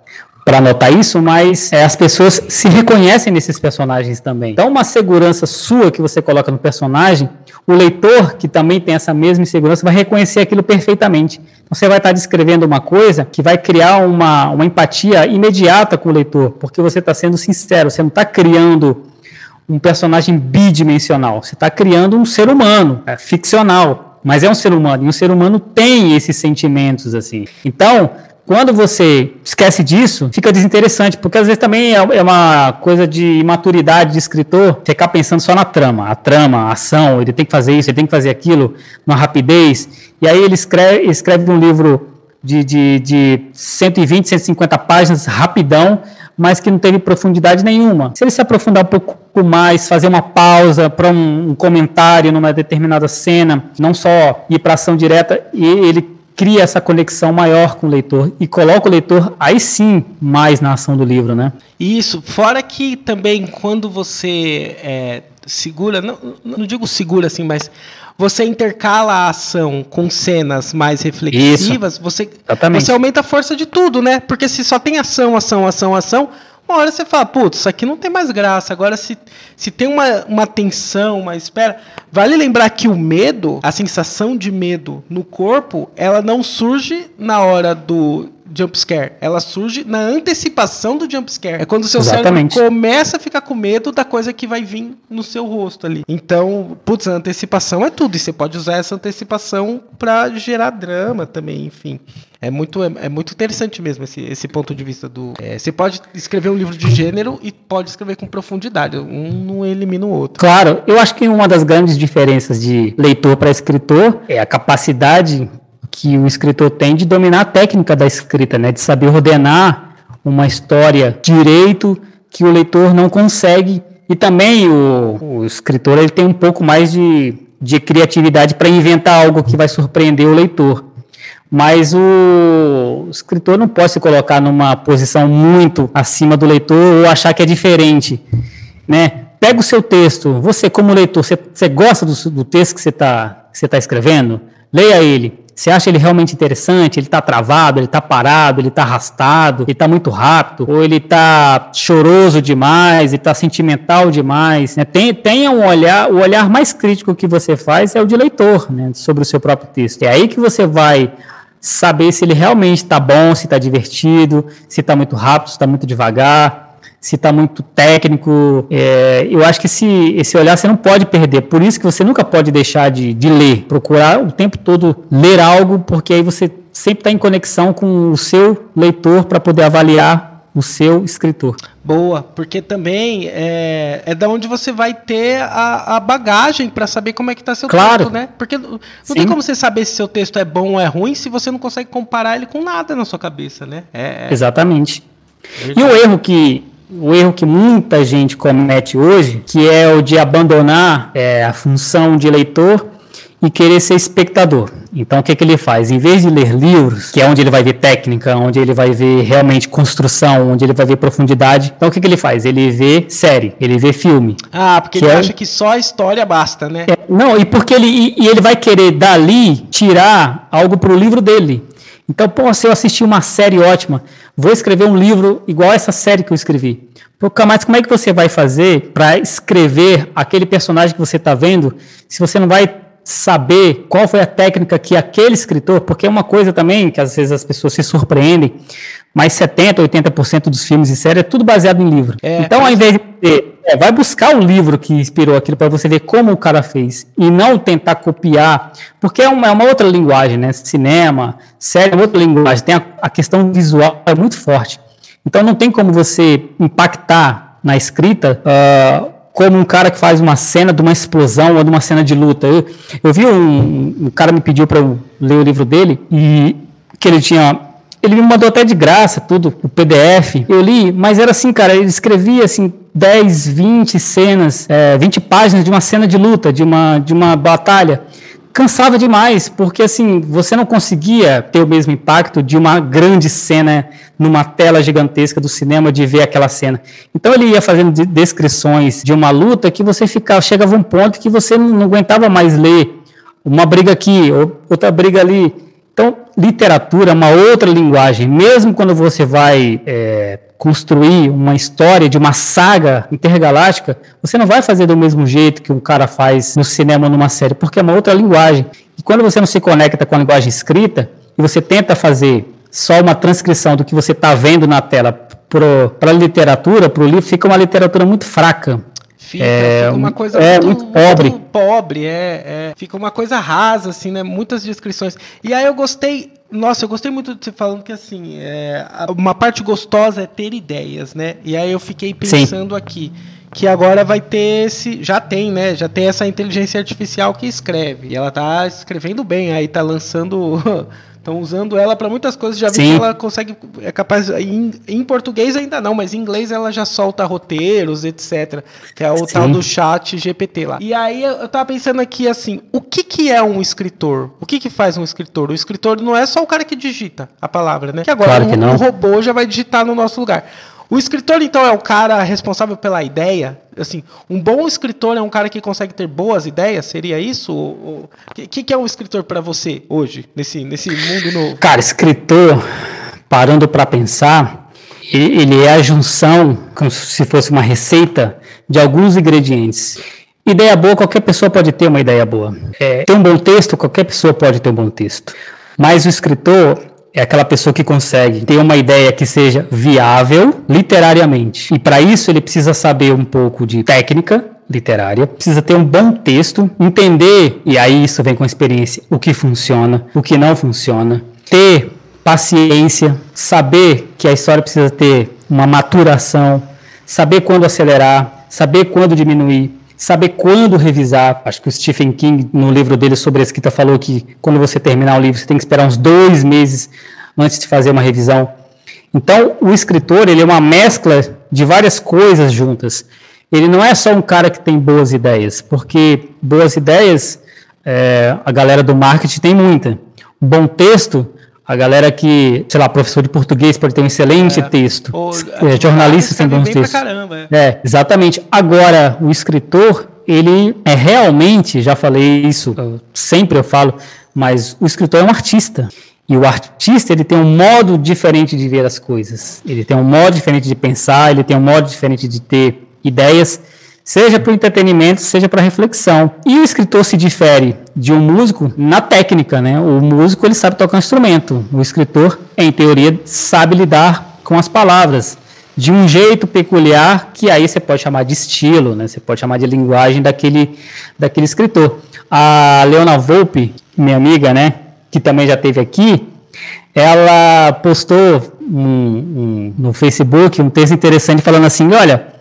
para notar isso, mas é, as pessoas se reconhecem nesses personagens também. Então, uma segurança sua que você coloca no personagem, o leitor, que também tem essa mesma insegurança, vai reconhecer aquilo perfeitamente. Então, você vai estar descrevendo uma coisa que vai criar uma, uma empatia imediata com o leitor, porque você está sendo sincero, você não está criando um personagem bidimensional, você está criando um ser humano, é, ficcional, mas é um ser humano, e um ser humano tem esses sentimentos assim. Então, quando você esquece disso, fica desinteressante, porque às vezes também é, é uma coisa de imaturidade de escritor ficar pensando só na trama, a trama, a ação, ele tem que fazer isso, ele tem que fazer aquilo, na rapidez. E aí ele escreve, escreve um livro de, de, de 120, 150 páginas, rapidão, mas que não teve profundidade nenhuma. Se ele se aprofundar um pouco mais, fazer uma pausa para um, um, comentário numa determinada cena, não só ir para ação direta, e ele cria essa conexão maior com o leitor e coloca o leitor aí sim mais na ação do livro, né? Isso, fora que também quando você é, segura, não, não digo segura assim, mas você intercala a ação com cenas mais reflexivas, você, você aumenta a força de tudo, né? Porque se só tem ação, ação, ação, ação, uma hora você fala, putz, isso aqui não tem mais graça. Agora, se, se tem uma, uma tensão, uma espera. Vale lembrar que o medo, a sensação de medo no corpo, ela não surge na hora do jumpscare. Ela surge na antecipação do jumpscare. É quando o seu Exatamente. cérebro começa a ficar com medo da coisa que vai vir no seu rosto ali. Então, putz, a antecipação é tudo. E você pode usar essa antecipação para gerar drama também, enfim. É muito, é, é, muito interessante mesmo esse, esse ponto de vista do. É, você pode escrever um livro de gênero e pode escrever com profundidade. Um não elimina o outro. Claro, eu acho que uma das grandes diferenças de leitor para escritor é a capacidade que o escritor tem de dominar a técnica da escrita, né? De saber ordenar uma história direito que o leitor não consegue. E também o, o escritor ele tem um pouco mais de, de criatividade para inventar algo que vai surpreender o leitor mas o escritor não pode se colocar numa posição muito acima do leitor ou achar que é diferente, né? Pega o seu texto, você como leitor, você, você gosta do, do, texto que você está tá escrevendo? Leia ele. Você acha ele realmente interessante? Ele está travado, ele está parado, ele está arrastado, ele está muito rápido, ou ele está choroso demais, ele está sentimental demais. Né? Tem, tenha um olhar, o olhar mais crítico que você faz é o de leitor, né? sobre o seu próprio texto. É aí que você vai saber se ele realmente está bom, se está divertido, se está muito rápido, se está muito devagar, se está muito técnico. É, eu acho que esse, esse olhar você não pode perder. Por isso que você nunca pode deixar de, de ler. Procurar o tempo todo ler algo, porque aí você sempre está em conexão com o seu leitor para poder avaliar o seu escritor. Boa, porque também é, é da onde você vai ter a, a bagagem para saber como é que está seu claro. texto, né? Porque não Sim. tem como você saber se seu texto é bom ou é ruim se você não consegue comparar ele com nada na sua cabeça, né? É, é... Exatamente. Verdade. E o erro que o erro que muita gente comete hoje, que é o de abandonar é, a função de leitor e querer ser espectador. Então o que, que ele faz? Em vez de ler livros, que é onde ele vai ver técnica, onde ele vai ver realmente construção, onde ele vai ver profundidade, então o que, que ele faz? Ele vê série, ele vê filme. Ah, porque ele é... acha que só a história basta, né? É, não, e porque ele, e, e ele vai querer dali tirar algo para o livro dele. Então, pô, se eu assistir uma série ótima, vou escrever um livro igual essa série que eu escrevi. Pô, mas como é que você vai fazer para escrever aquele personagem que você está vendo se você não vai saber qual foi a técnica que aquele escritor, porque é uma coisa também que às vezes as pessoas se surpreendem, mas 70%, 80% dos filmes e séries é tudo baseado em livro. É, então, ao invés de ter, é, vai buscar o livro que inspirou aquilo para você ver como o cara fez e não tentar copiar, porque é uma, é uma outra linguagem, né? Cinema, série é outra linguagem, tem a, a questão visual é muito forte. Então, não tem como você impactar na escrita uh, como um cara que faz uma cena de uma explosão ou de uma cena de luta. Eu, eu vi um, um cara me pediu para eu ler o livro dele e que ele tinha ele me mandou até de graça tudo, o PDF. Eu li, mas era assim, cara, ele escrevia assim 10, 20 cenas, é, 20 páginas de uma cena de luta, de uma, de uma batalha cansava demais, porque assim, você não conseguia ter o mesmo impacto de uma grande cena numa tela gigantesca do cinema de ver aquela cena. Então ele ia fazendo descrições de uma luta que você ficava, chegava a um ponto que você não aguentava mais ler uma briga aqui, outra briga ali. Então, literatura é uma outra linguagem. Mesmo quando você vai é, construir uma história de uma saga intergaláctica, você não vai fazer do mesmo jeito que um cara faz no cinema ou numa série, porque é uma outra linguagem. E quando você não se conecta com a linguagem escrita, e você tenta fazer só uma transcrição do que você está vendo na tela para a literatura, para o livro, fica uma literatura muito fraca. Fica, é, fica uma coisa é, muito, muito pobre. Muito pobre, é, é, Fica uma coisa rasa, assim, né? Muitas descrições. E aí eu gostei. Nossa, eu gostei muito de você falando que assim, é, uma parte gostosa é ter ideias, né? E aí eu fiquei pensando Sim. aqui que agora vai ter esse, já tem, né? Já tem essa inteligência artificial que escreve. E ela tá escrevendo bem, aí tá lançando [LAUGHS] Estão usando ela para muitas coisas. Já vi Sim. que ela consegue. É capaz. Em, em, português ainda não, mas em inglês ela já solta roteiros, etc. Que é o Sim. tal do chat GPT lá. E aí eu tava pensando aqui assim: o que, que é um escritor? O que, que faz um escritor? O escritor não é só o cara que digita a palavra, né? Que agora claro que um, um robô já vai digitar no nosso lugar. O escritor, então, é o cara responsável pela ideia? Assim, um bom escritor é um cara que consegue ter boas ideias? Seria isso? O que, que é um escritor para você hoje, nesse, nesse mundo novo? Cara, escritor, parando para pensar, ele é a junção, como se fosse uma receita, de alguns ingredientes. Ideia boa, qualquer pessoa pode ter uma ideia boa. É, ter um bom texto, qualquer pessoa pode ter um bom texto. Mas o escritor é aquela pessoa que consegue ter uma ideia que seja viável literariamente. E para isso ele precisa saber um pouco de técnica literária, precisa ter um bom texto, entender, e aí isso vem com experiência, o que funciona, o que não funciona, ter paciência, saber que a história precisa ter uma maturação, saber quando acelerar, saber quando diminuir, saber quando revisar. Acho que o Stephen King, no livro dele sobre a escrita, falou que quando você terminar o livro, você tem que esperar uns dois meses antes de fazer uma revisão. Então, o escritor, ele é uma mescla de várias coisas juntas. Ele não é só um cara que tem boas ideias, porque boas ideias, é, a galera do marketing tem muita. bom texto, a galera que, sei lá, professor de português pode ter um excelente é, texto. O, é, jornalistas têm bons textos. Caramba, é. é, exatamente. Agora, o escritor, ele é realmente, já falei isso, eu, sempre eu falo, mas o escritor é um artista. E o artista, ele tem um modo diferente de ver as coisas. Ele tem um modo diferente de pensar, ele tem um modo diferente de ter ideias seja para o entretenimento, seja para reflexão. E o escritor se difere de um músico na técnica, né? O músico ele sabe tocar um instrumento, o escritor, em teoria, sabe lidar com as palavras de um jeito peculiar que aí você pode chamar de estilo, né? Você pode chamar de linguagem daquele daquele escritor. A Leona Volpe, minha amiga, né, que também já teve aqui, ela postou um, um, no Facebook um texto interessante falando assim, olha,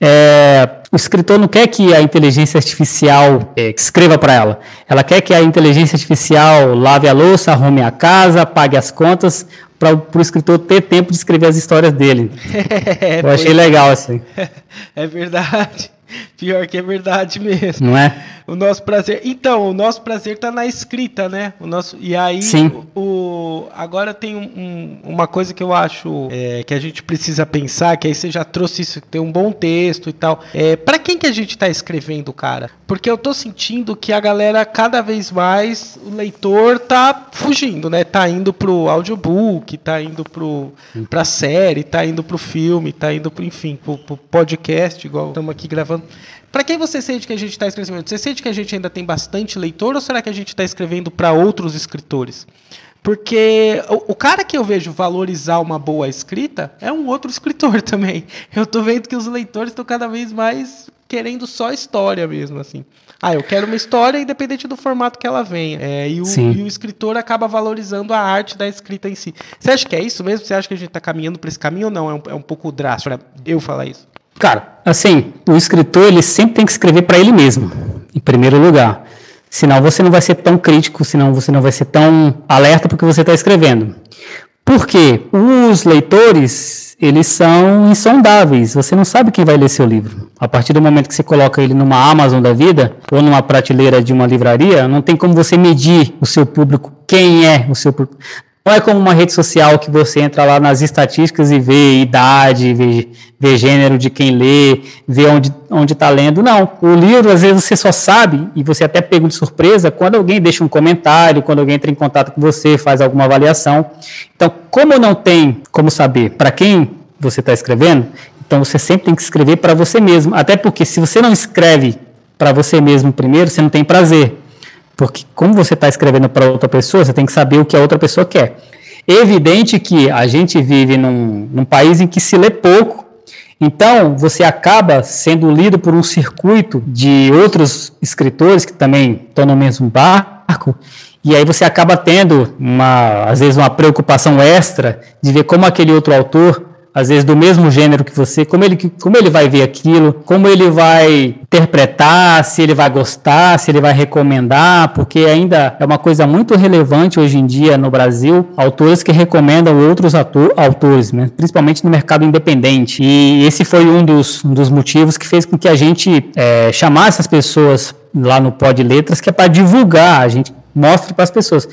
é, o escritor não quer que a inteligência artificial é, escreva para ela. Ela quer que a inteligência artificial lave a louça, arrume a casa, pague as contas, para o escritor ter tempo de escrever as histórias dele. [LAUGHS] É, Eu achei legal assim. [LAUGHS] É verdade. Pior que é verdade mesmo. Não é? O nosso prazer. Então, o nosso prazer está na escrita, né? O nosso. E aí, Sim. O, o... agora tem um, uma coisa que eu acho é, que a gente precisa pensar, que aí você já trouxe isso, tem um bom texto e tal. É, para quem que a gente está escrevendo, cara? Porque eu tô sentindo que a galera cada vez mais o leitor tá fugindo, né? Tá indo pro audiobook, tá indo pro pra série, tá indo pro filme, tá indo pro enfim, pro, pro podcast, igual estamos aqui gravando. Para quem você sente que a gente está escrevendo? Você sente que a gente ainda tem bastante leitor ou será que a gente está escrevendo para outros escritores? Porque o, o, cara que eu vejo valorizar uma boa escrita é um outro [LAUGHS] escritor também. Eu estou vendo que os leitores estão cada vez mais querendo só história mesmo, assim. Ah, eu quero uma história independente do formato que ela venha. É, e, o, e, o, escritor acaba valorizando a arte da escrita em si. Você acha que é isso mesmo? Você acha que a gente está caminhando para esse caminho ou não? É um, é um pouco drástico eu falar isso. Cara, assim, o escritor ele sempre tem que escrever para ele mesmo, em primeiro lugar. Senão você não vai ser tão crítico, senão você não vai ser tão alerta porque você está escrevendo. Porque os leitores, eles são insondáveis. Você não sabe quem vai ler seu livro. A partir do momento que você coloca ele numa Amazon da vida ou numa prateleira de uma livraria, não tem como você medir o seu público, quem é o seu público. Não é como uma rede social que você entra lá nas estatísticas e vê idade, vê, vê gênero de quem lê, vê onde está lendo. Não. O livro, às vezes, você só sabe, e você até pega de surpresa, quando alguém deixa um comentário, quando alguém entra em contato com você, faz alguma avaliação. Então, como não tem como saber para quem você está escrevendo, então você sempre tem que escrever para você mesmo. Até porque se você não escreve para você mesmo primeiro, você não tem prazer. Porque como você está escrevendo para outra pessoa, você tem que saber o que a outra pessoa quer. Evidente que a gente vive num, num país em que se lê pouco, então você acaba sendo lido por um circuito de outros escritores que também estão no mesmo barco, e aí você acaba tendo uma, às vezes, uma preocupação extra de ver como aquele outro autor às vezes do mesmo gênero que você, como ele, como ele vai ver aquilo, como ele vai interpretar, se ele vai gostar, se ele vai recomendar, porque ainda é uma coisa muito relevante hoje em dia no Brasil, autores que recomendam outros ator, autores, né? principalmente no mercado independente. E esse foi um dos, um dos motivos que fez com que a gente é, chamasse as pessoas lá no Pod Letras, que é para divulgar, a gente mostra para as pessoas.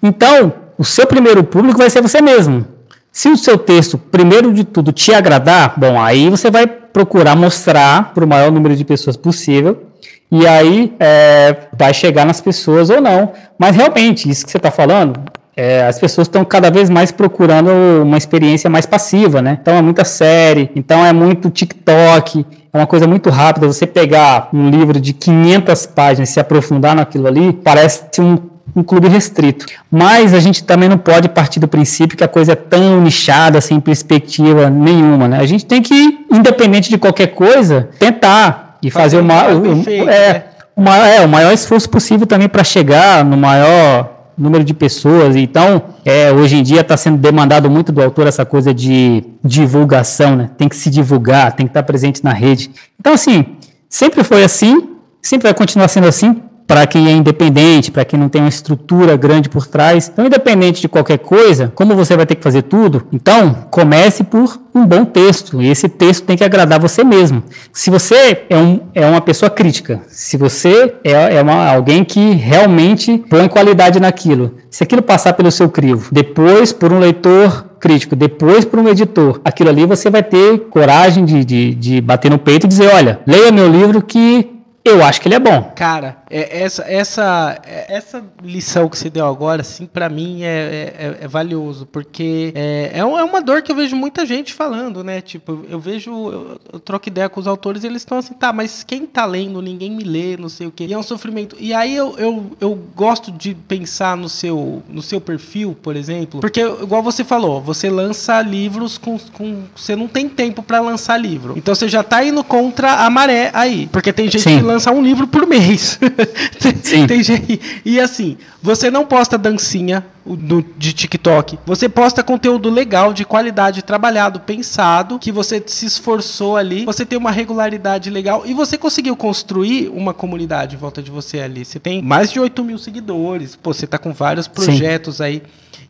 Então, o seu primeiro público vai ser você mesmo. Se o seu texto, primeiro de tudo, te agradar, bom, aí você vai procurar mostrar para o maior número de pessoas possível e aí é, vai chegar nas pessoas ou não. Mas realmente, isso que você está falando, é, as pessoas estão cada vez mais procurando uma experiência mais passiva, né? Então é muita série, então é muito TikTok, é uma coisa muito rápida. Você pegar um livro de 500 páginas e se aprofundar naquilo ali, parece um, um clube restrito. Mas a gente também não pode partir do princípio que a coisa é tão nichada, sem perspectiva nenhuma, né? A gente tem que, independente de qualquer coisa, tentar e fazer, fazer o, é, né? o, maior, é, o maior esforço possível também para chegar no maior número de pessoas. Então, é, hoje em dia está sendo demandado muito do autor essa coisa de divulgação, né? Tem que se divulgar, tem que estar presente na rede. Então, assim, sempre foi assim, sempre vai continuar sendo assim para quem é independente, para quem não tem uma estrutura grande por trás. Então, independente de qualquer coisa, como você vai ter que fazer tudo, então comece por um bom texto. E esse texto tem que agradar você mesmo. Se você é, um, é uma pessoa crítica, se você é, é uma, alguém que realmente põe qualidade naquilo, se aquilo passar pelo seu crivo, depois por um leitor crítico, depois por um editor, aquilo ali você vai ter coragem de, de, de bater no peito e dizer: olha, leia meu livro que eu acho que ele é bom. Cara, é, essa, essa, é, essa lição que você deu agora, assim, para mim é, é, é, valioso, porque é, é, é uma dor que eu vejo muita gente falando, né? Tipo, eu vejo, eu, eu troco ideia com os autores e eles estão assim, tá, mas quem tá lendo, ninguém me lê, não sei o quê. E é um sofrimento. E aí eu, eu, eu gosto de pensar no seu, no seu perfil, por exemplo, porque, igual você falou, você lança livros com. com você não tem tempo para lançar livro. Então você já tá indo contra a maré aí. Porque tem gente Sim. que lança um livro por mês. [LAUGHS] [LAUGHS] Sim. Tem gente, e assim, você não posta dancinha do, de TikTok. Você posta conteúdo legal, de qualidade, trabalhado, pensado, que você se esforçou ali, você tem uma regularidade legal e você conseguiu construir uma comunidade em volta de você ali. Você tem mais de 8 mil seguidores, pô, você tá com vários projetos Sim. aí.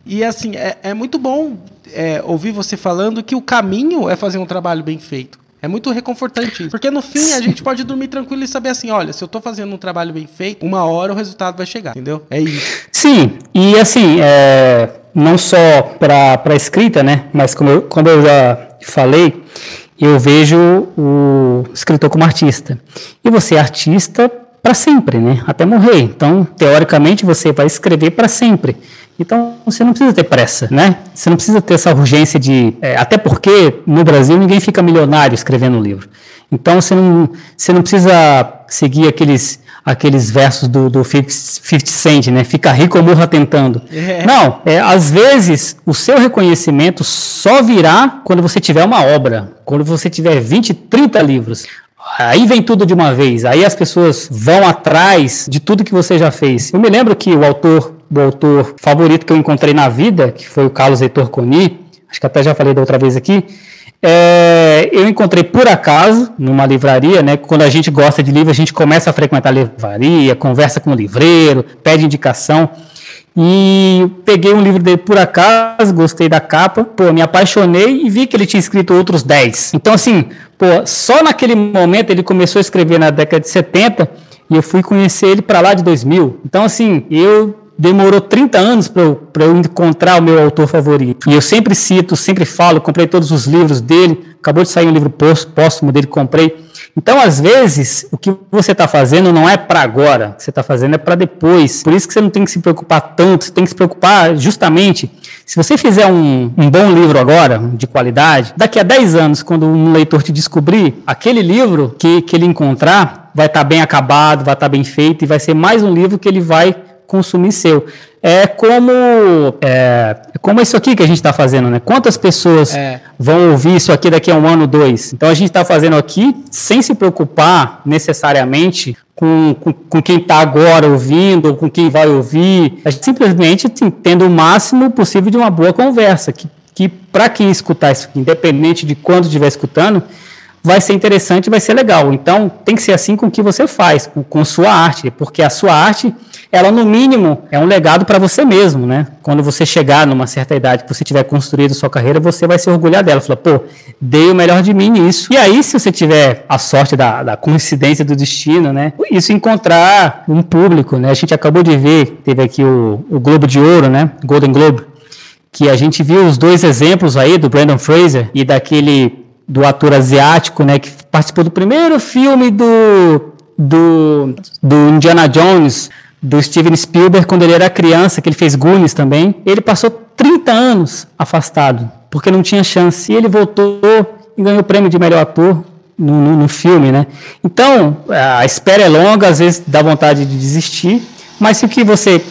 E assim, é, é muito bom é, ouvir você falando que o caminho é fazer um trabalho bem feito. É muito reconfortante isso. Porque no fim a gente pode dormir tranquilo e saber assim: olha, se eu tô fazendo um trabalho bem feito, uma hora o resultado vai chegar, entendeu? É isso. Sim, e assim, é, não só para escrita, né? Mas como eu, como eu já falei, eu vejo o escritor como artista. E você é artista para sempre, né? Até morrer. Então, teoricamente, você vai escrever para sempre. Então, você não precisa ter pressa, né? Você não precisa ter essa urgência de. É, até porque no Brasil ninguém fica milionário escrevendo um livro. Então, você não, você não precisa seguir aqueles, aqueles versos do, do 50 Cent, né? Fica rico ou morra tentando. É. Não, é, às vezes o seu reconhecimento só virá quando você tiver uma obra, quando você tiver 20, 30 livros. Aí vem tudo de uma vez, aí as pessoas vão atrás de tudo que você já fez. Eu me lembro que o autor do autor favorito que eu encontrei na vida, que foi o Carlos Heitor Coni, acho que até já falei da outra vez aqui, é, eu encontrei por acaso numa livraria, né? Quando a gente gosta de livro, a gente começa a frequentar a livraria, conversa com o livreiro, pede indicação. E peguei um livro dele por acaso, gostei da capa, pô, me apaixonei e vi que ele tinha escrito outros 10. Então, assim, pô, só naquele momento ele começou a escrever na década de 70 e eu fui conhecer ele para lá de 2000. Então, assim, eu demorou 30 anos para eu, eu encontrar o meu autor favorito. E eu sempre cito, sempre falo, comprei todos os livros dele, acabou de sair um livro póstumo dele, comprei. Então, às vezes, o que você está fazendo não é para agora, o que você está fazendo é para depois. Por isso que você não tem que se preocupar tanto, você tem que se preocupar justamente. Se você fizer um, um bom livro agora, de qualidade, daqui a 10 anos, quando um leitor te descobrir, aquele livro que, que ele encontrar vai estar tá bem acabado, vai estar tá bem feito e vai ser mais um livro que ele vai consumir seu. É como é, como isso aqui que a gente está fazendo, né? Quantas pessoas é. vão ouvir isso aqui daqui a um ano, dois? Então a gente está fazendo aqui sem se preocupar necessariamente com, com, com quem está agora ouvindo ou com quem vai ouvir. A gente simplesmente tem, tendo o máximo possível de uma boa conversa, que, que para quem escutar isso, independente de quando estiver escutando, vai ser interessante, vai ser legal. Então, tem que ser assim com o que você faz, com, com sua arte, porque a sua arte, ela no mínimo é um legado para você mesmo, né? Quando você chegar numa certa idade, que você tiver construído sua carreira, você vai se orgulhar dela. Falar, pô, dei o melhor de mim nisso. E aí, se você tiver a sorte da, da coincidência do destino, né? Isso encontrar um público, né? A gente acabou de ver, teve aqui o, o Globo de Ouro, né? Golden Globe que a gente viu os dois exemplos aí do Brandon Fraser e daquele do ator asiático, né, que participou do primeiro filme do do, do Indiana Jones, do Steven Spielberg, quando ele era criança, que ele fez Goonies também. Ele passou 30 anos afastado, porque não tinha chance. E ele voltou e ganhou o prêmio de melhor ator no, no, no filme, né? Então, a espera é longa, às vezes dá vontade de desistir, mas se o que você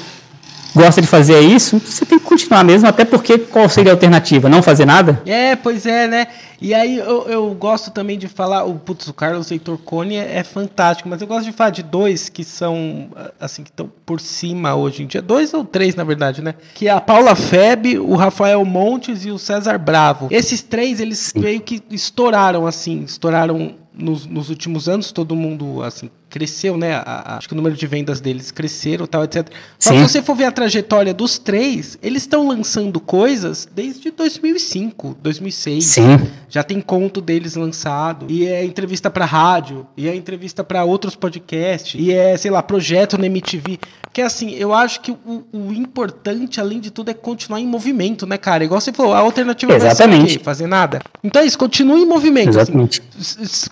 gosta de fazer isso, você tem que continuar mesmo, até porque qual seria a alternativa? Não fazer nada? É, pois é, né? E aí eu, eu gosto também de falar, o putz, o Carlos Heitor Cone é, é, fantástico, mas eu gosto de falar de dois que são, assim, que estão por cima hoje em dia, dois ou três, na verdade, né? Que é a Paula Feb, o Rafael Montes e o César Bravo. Esses três, eles meio que estouraram, assim, estouraram nos, nos, últimos anos todo mundo assim cresceu, né? A, a, acho que o número de vendas deles cresceram, tal, etc. Só se você for ver a trajetória dos três, eles estão lançando coisas desde 2005, 2006. Sim. Já tem conto deles lançado e é entrevista para rádio e é entrevista para outros podcasts e é sei lá projeto na MTV. Que assim, eu acho que o, o, importante, além de tudo, é continuar em movimento, né, cara? Igual você falou, a alternativa Exatamente. vai ser fazer nada. Então é isso, continue em movimento. Assim. Exatamente. Assim,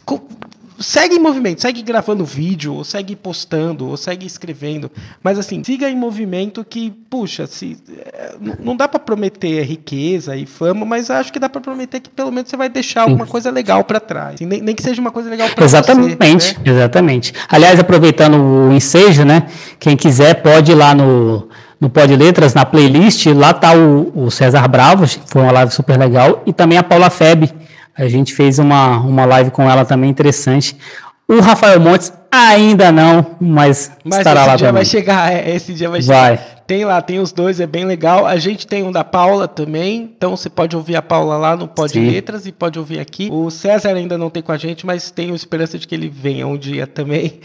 segue em movimento, segue gravando vídeo, ou segue postando, ou segue escrevendo. Mas assim, siga em movimento que, puxa, se, é, não dá para prometer riqueza e fama, mas acho que dá para prometer que pelo menos você vai deixar alguma coisa legal para trás. Assim, nem, nem, que seja uma coisa legal para você. Exatamente, né? exatamente. Aliás, aproveitando o ensejo, né? Quem quiser pode ir lá no no Pod Letras, na playlist, lá tá o, o César Bravo, foi uma live super legal, e também a Paula Feb, a gente fez uma, uma live com ela também interessante. O Rafael Montes ainda não, mas, mas estará lá esse dia também. vai chegar, é, esse dia vai, vai chegar. Tem lá, tem os dois, é bem legal. A gente tem um da Paula também, então você pode ouvir a Paula lá no Pod Sim. Letras e pode ouvir aqui. O César ainda não tem com a gente, mas tenho esperança de que ele venha um dia também.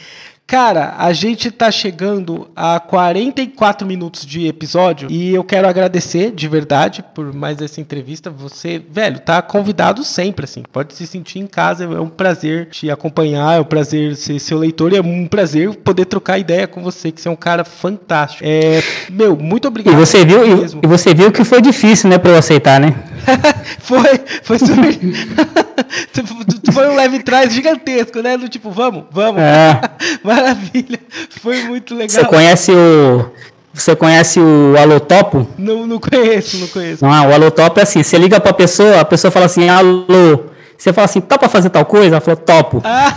Cara, a gente tá chegando a 44 minutos de episódio e eu quero agradecer de verdade por mais essa entrevista. Você, velho, tá convidado sempre, assim. Pode se sentir em casa, é um prazer te acompanhar, é um prazer ser seu leitor e é um prazer poder trocar ideia com você, que você é um cara fantástico. É, meu, muito obrigado. E você viu, e, você viu que foi difícil, né, para eu aceitar, né? [LAUGHS] foi, foi super. [LAUGHS] [LAUGHS] foi um leve trás gigantesco, né? Do tipo, vamos, vamos. É. [LAUGHS] Maravilha. Foi muito legal. Você conhece o. Você conhece o Alotopo? Não, não conheço, não conheço. Não, o Alotopo é assim, você liga pra pessoa, a pessoa fala assim, alô. Você fala assim, topa fazer tal coisa? Ela falou, topo. Ah.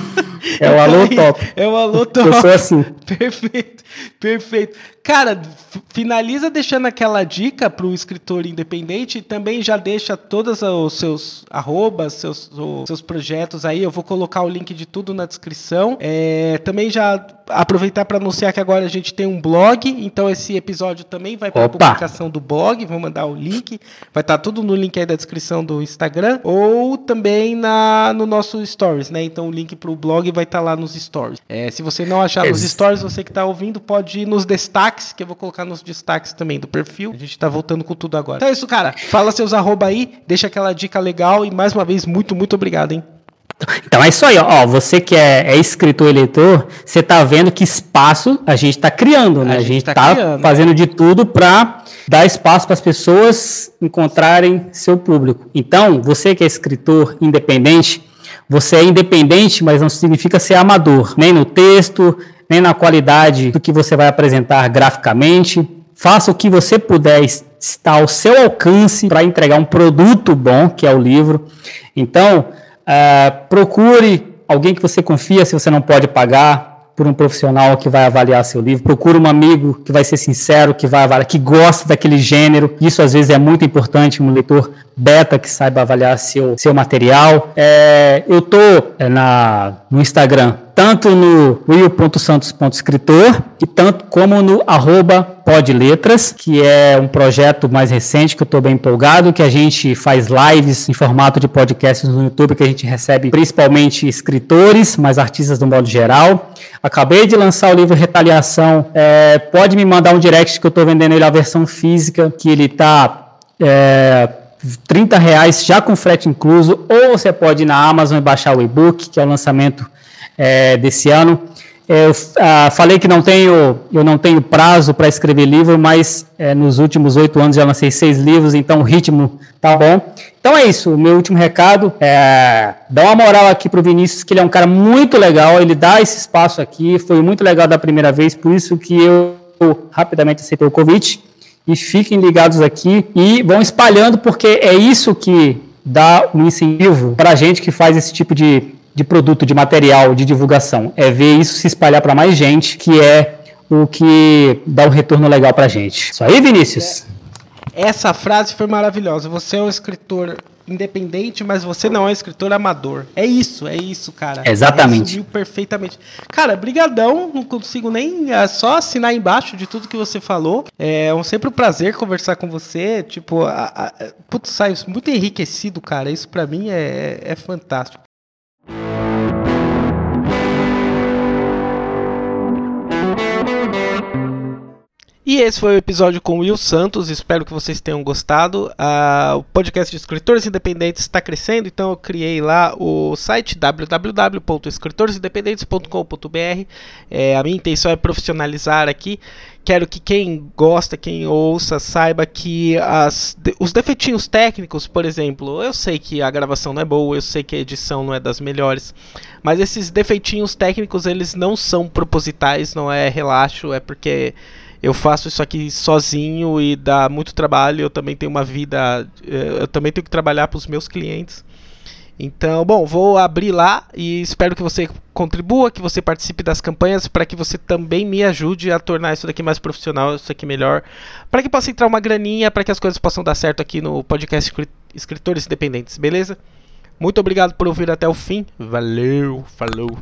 [LAUGHS] é o alô top. É o alô top. Eu sou assim. Perfeito, perfeito. Cara, finaliza deixando aquela dica para o escritor independente e também já deixa todos os seus arrobas, seus, os seus projetos aí. Eu vou colocar o link de tudo na descrição. É, também já aproveitar para anunciar que agora a gente tem um blog, então esse episódio também vai para a publicação do blog. Vou mandar o link, vai estar tá tudo no link aí da descrição do Instagram ou também na, no nosso Stories, né? Então o link para o blog vai estar tá lá nos Stories. É, se você não achar nos Stories, você que está ouvindo pode ir nos destaques destaques, que eu vou colocar nos destaques também do perfil. A gente tá voltando com tudo agora. Então é isso, cara. Fala seus arroba aí, deixa aquela dica legal e mais uma vez, muito, muito obrigado, hein? Então é isso aí, ó. Você que é, é escritor e leitor, você tá vendo que espaço a gente tá criando, né? A, a gente, está tá, fazendo de tudo para dar espaço para as pessoas encontrarem seu público. Então, você que é escritor independente, você é independente, mas não significa ser amador, nem no texto, nem na qualidade do que você vai apresentar graficamente. Faça o que você puder estar ao seu alcance para entregar um produto bom, que é o livro. Então, uh, procure alguém que você confia se você não pode pagar por um profissional que vai avaliar seu livro. Procure um amigo que vai ser sincero, que vai avaliar, que gosta daquele gênero. Isso às vezes é muito importante, um leitor beta que saiba avaliar seu, seu material. É, eu tô é, na, no Instagram tanto no will.santos.escritor e tanto como no arroba podletras, que é um projeto mais recente que eu estou bem empolgado, que a gente faz lives em formato de podcasts no YouTube, que a gente recebe principalmente escritores, mas artistas do modo geral. Acabei de lançar o livro Retaliação. É, pode me mandar um direct que eu estou vendendo ele a versão física, que ele está é, 30 reais já com frete incluso, ou você pode ir na Amazon e baixar o e-book, que é o lançamento é, desse ano. É, eu ah, falei que não tenho, eu não tenho prazo para escrever livro, mas é, nos últimos oito anos já lancei seis livros, então o ritmo tá bom. Então é isso, o meu último recado é dá uma moral aqui pro Vinícius, que ele é um cara muito legal, ele dá esse espaço aqui, foi muito legal da primeira vez, por isso que eu rapidamente aceitei o convite. E fiquem ligados aqui e vão espalhando, porque é isso que dá um incentivo para a gente que faz esse tipo de, de produto, de material, de divulgação. É ver isso se espalhar para mais gente, que é o que dá um retorno legal para gente. Isso aí, Vinícius? Essa frase foi maravilhosa. Você é um escritor independente, mas você não é um escritor amador. É isso, é isso, cara. Exatamente. Resumiu perfeitamente. Cara, brigadão, não consigo nem é, só assinar embaixo de tudo que você falou. É um sempre um prazer conversar com você, tipo, a, a, putz, sai muito enriquecido, cara. Isso para mim é, é fantástico. E esse foi o episódio com o Will Santos. Espero que vocês tenham gostado. Uh, o podcast de escritores independentes está crescendo, então eu criei lá o site www.escritoresindependentes.com.br. É, a minha intenção é profissionalizar aqui. Quero que quem gosta, quem ouça, saiba que as, os defeitinhos técnicos, por exemplo, eu sei que a gravação não é boa, eu sei que a edição não é das melhores, mas esses defeitinhos técnicos eles não são propositais, não é relaxo, é porque eu faço isso aqui sozinho e dá muito trabalho. Eu também tenho uma vida, eh, eu também tenho que trabalhar para os meus clientes. Então, bom, vou abrir lá e espero que você contribua, que você participe das campanhas para que você também me ajude a tornar isso daqui mais profissional, isso aqui melhor, para que possa entrar uma graninha, para que as coisas possam dar certo aqui no podcast Escritores Independentes, beleza? Muito obrigado por ouvir até o fim. Valeu, falou.